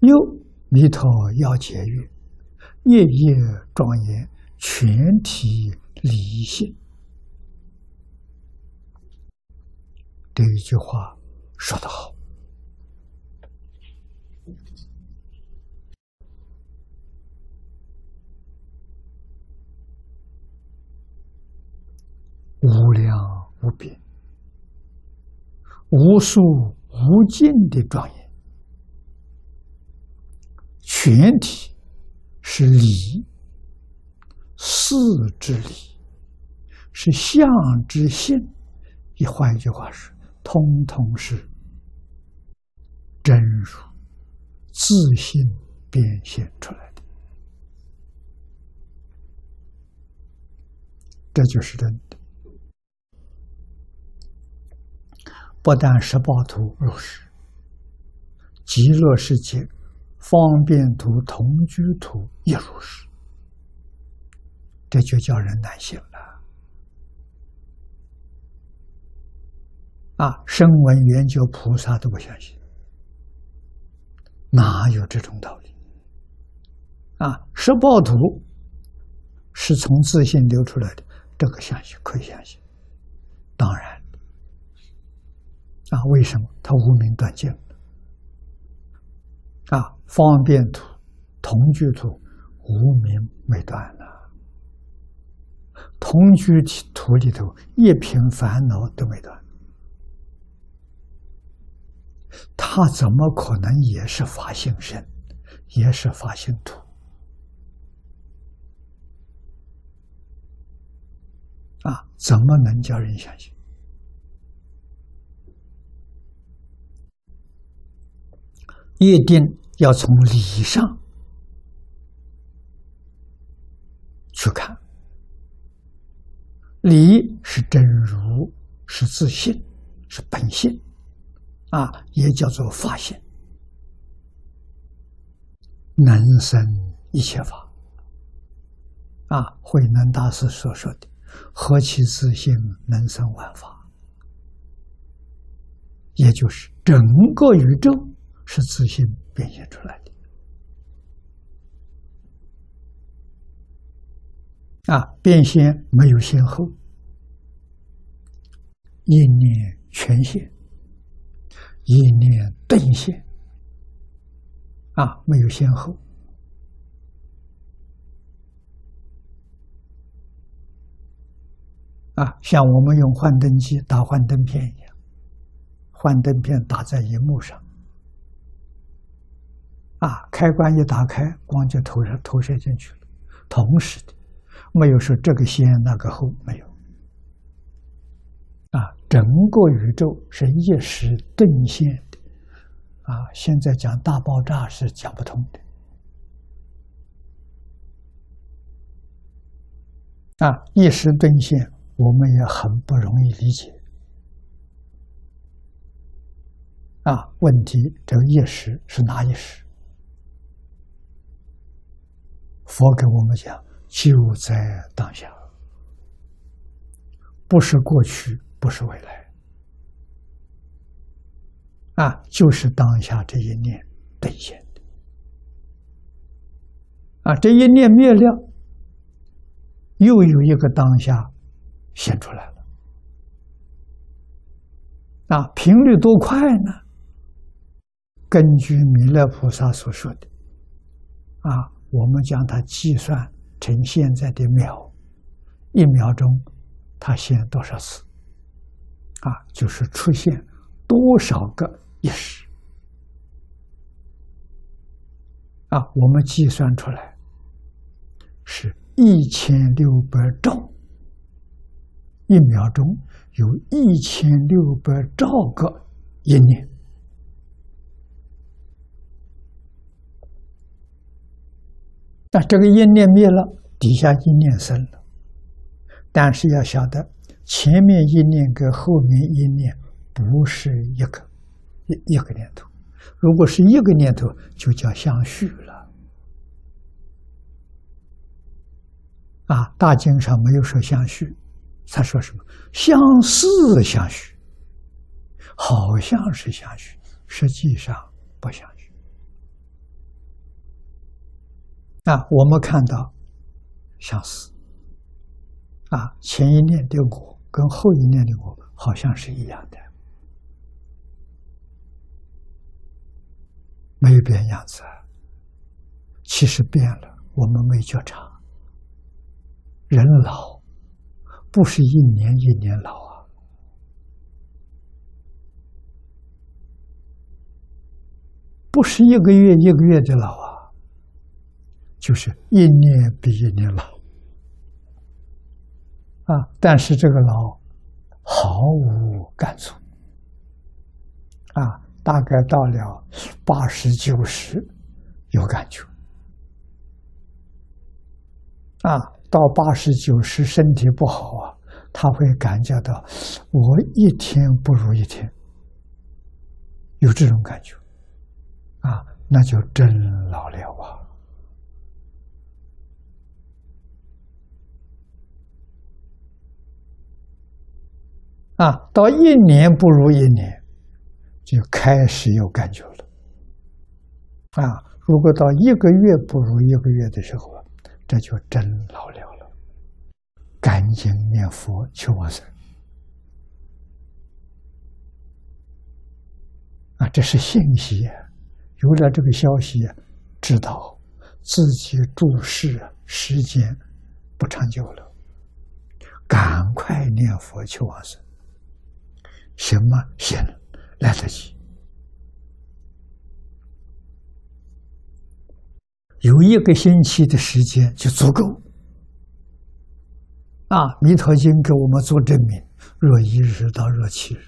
又弥陀要解曰：“夜夜庄严，全体理性。”这一句话说得好。无量无边、无数无尽的庄严，全体是理，四之理，是相之性。一换一句话是，通通是真如自信变现出来的，这就是真的。不但十八图入实，极乐世界方便图、同居图也如是，这就叫人难信了。啊，声闻缘觉菩萨都不相信，哪有这种道理？啊，十八图是从自信流出来的，这个相信可以相信，当然。啊，为什么他无名断尽了？啊，方便图、同居图无名没断了，同居图里头一品烦恼都没断，他怎么可能也是法性身，也是法性土？啊，怎么能叫人相信？一定要从理上去看，理是真如，是自信，是本性，啊，也叫做法性，能生一切法，啊，慧能大师所说的“何其自信，能生万法”，也就是整个宇宙。是自信变现出来的啊！变现没有先后，一念全现，一念顿现啊，没有先后啊，像我们用幻灯机打幻灯片一样，幻灯片打在荧幕上。啊，开关一打开，光就投射投射进去了。同时的，没有说这个先那个后，没有。啊，整个宇宙是一时顿现的。啊，现在讲大爆炸是讲不通的。啊，一时顿现，我们也很不容易理解。啊，问题这个一时是哪一时？佛给我们讲，就在当下，不是过去，不是未来，啊，就是当下这一念兑现的，啊，这一念灭了，又有一个当下现出来了，啊，频率多快呢？根据弥勒菩萨所说的，啊。我们将它计算成现在的秒，一秒钟它现多少次？啊，就是出现多少个意识？啊，我们计算出来是一千六百兆，一秒钟有一千六百兆个一念。那这个一念灭了，底下一念生了。但是要晓得，前面一念跟后面一念不是一个一一个念头。如果是一个念头，就叫相续了。啊，大经上没有说相续，他说什么？相似相续，好像是相续，实际上不相续。啊，我们看到相似，啊，前一念的我跟后一念的我好像是一样的，没有变样子，其实变了，我们没觉察。人老不是一年一年老啊，不是一个月一个月的老啊，就是一年比一年老啊。但是这个老毫无感触啊，大概到了八十九十有感觉啊。到八十九十，身体不好啊，他会感觉到我一天不如一天，有这种感觉，啊，那就真老了啊！到一年不如一年，就开始有感觉了。啊，如果到一个月不如一个月的时候。这就真老了了，赶紧念佛求往生啊！这是信息，有了这个消息，知道自己注视时间不长久了，赶快念佛求往生，行吗？行，来得及。有一个星期的时间就足够啊！《弥陀经》给我们做证明：若一日到若七日，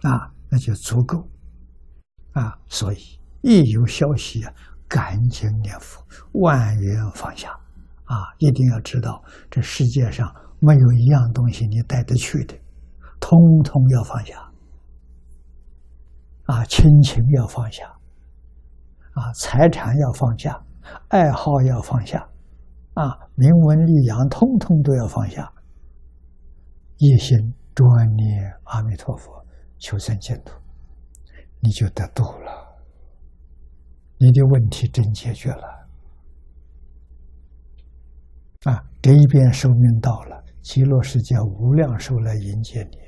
啊，那就足够啊！所以一有消息啊，赶紧念佛，万缘放下啊！一定要知道，这世界上没有一样东西你带得去的，通通要放下啊！亲情要放下啊！财产要放下。爱好要放下，啊，名闻利养通通都要放下，一心专念阿弥陀佛，求生净土，你就得度了，你的问题真解决了，啊，这一边寿命到了，极乐世界无量寿来迎接你。